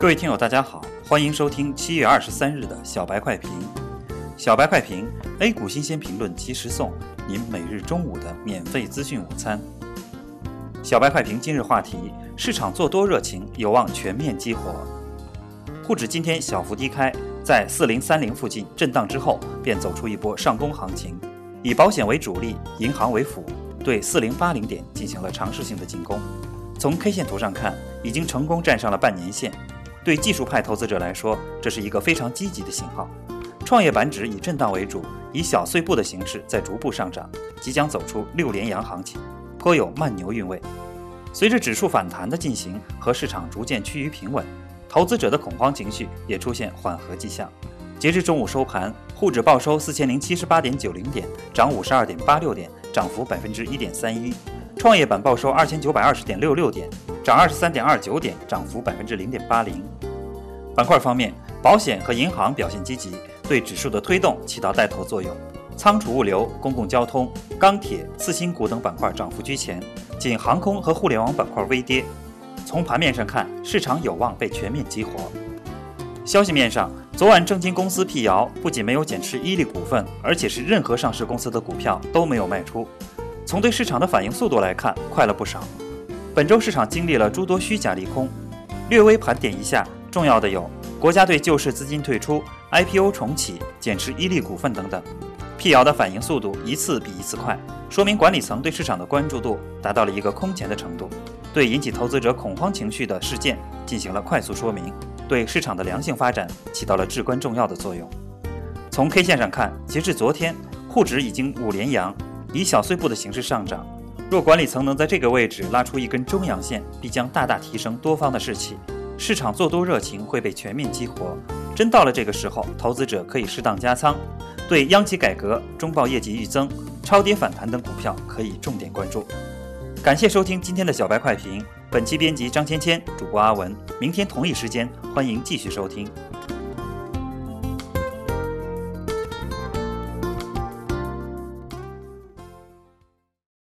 各位听友，大家好，欢迎收听七月二十三日的小白快评。小白快评，A 股新鲜评论及时送，您每日中午的免费资讯午餐。小白快评今日话题：市场做多热情有望全面激活。沪指今天小幅低开，在四零三零附近震荡之后，便走出一波上攻行情，以保险为主力，银行为辅，对四零八零点进行了尝试性的进攻。从 K 线图上看，已经成功站上了半年线。对技术派投资者来说，这是一个非常积极的信号。创业板指以震荡为主，以小碎步的形式在逐步上涨，即将走出六连阳行情，颇有慢牛韵味。随着指数反弹的进行和市场逐渐趋于平稳，投资者的恐慌情绪也出现缓和迹象。截至中午收盘，沪指报收四千零七十八点九零点，涨五十二点八六点，涨幅百分之一点三一；创业板报收二千九百二十点六六点。涨二十三点二九点，涨幅百分之零点八零。板块方面，保险和银行表现积极，对指数的推动起到带头作用。仓储物流、公共交通、钢铁、次新股等板块涨幅居前，仅航空和互联网板块微跌。从盘面上看，市场有望被全面激活。消息面上，昨晚证金公司辟谣，不仅没有减持伊利股份，而且是任何上市公司的股票都没有卖出。从对市场的反应速度来看，快了不少。本周市场经历了诸多虚假利空，略微盘点一下，重要的有国家队救市资金退出、IPO 重启、减持伊利股份等等。辟谣的反应速度一次比一次快，说明管理层对市场的关注度达到了一个空前的程度，对引起投资者恐慌情绪的事件进行了快速说明，对市场的良性发展起到了至关重要的作用。从 K 线上看，截至昨天，沪指已经五连阳，以小碎步的形式上涨。若管理层能在这个位置拉出一根中阳线，必将大大提升多方的士气，市场做多热情会被全面激活。真到了这个时候，投资者可以适当加仓，对央企改革、中报业绩预增、超跌反弹等股票可以重点关注。感谢收听今天的小白快评，本期编辑张芊芊，主播阿文。明天同一时间，欢迎继续收听。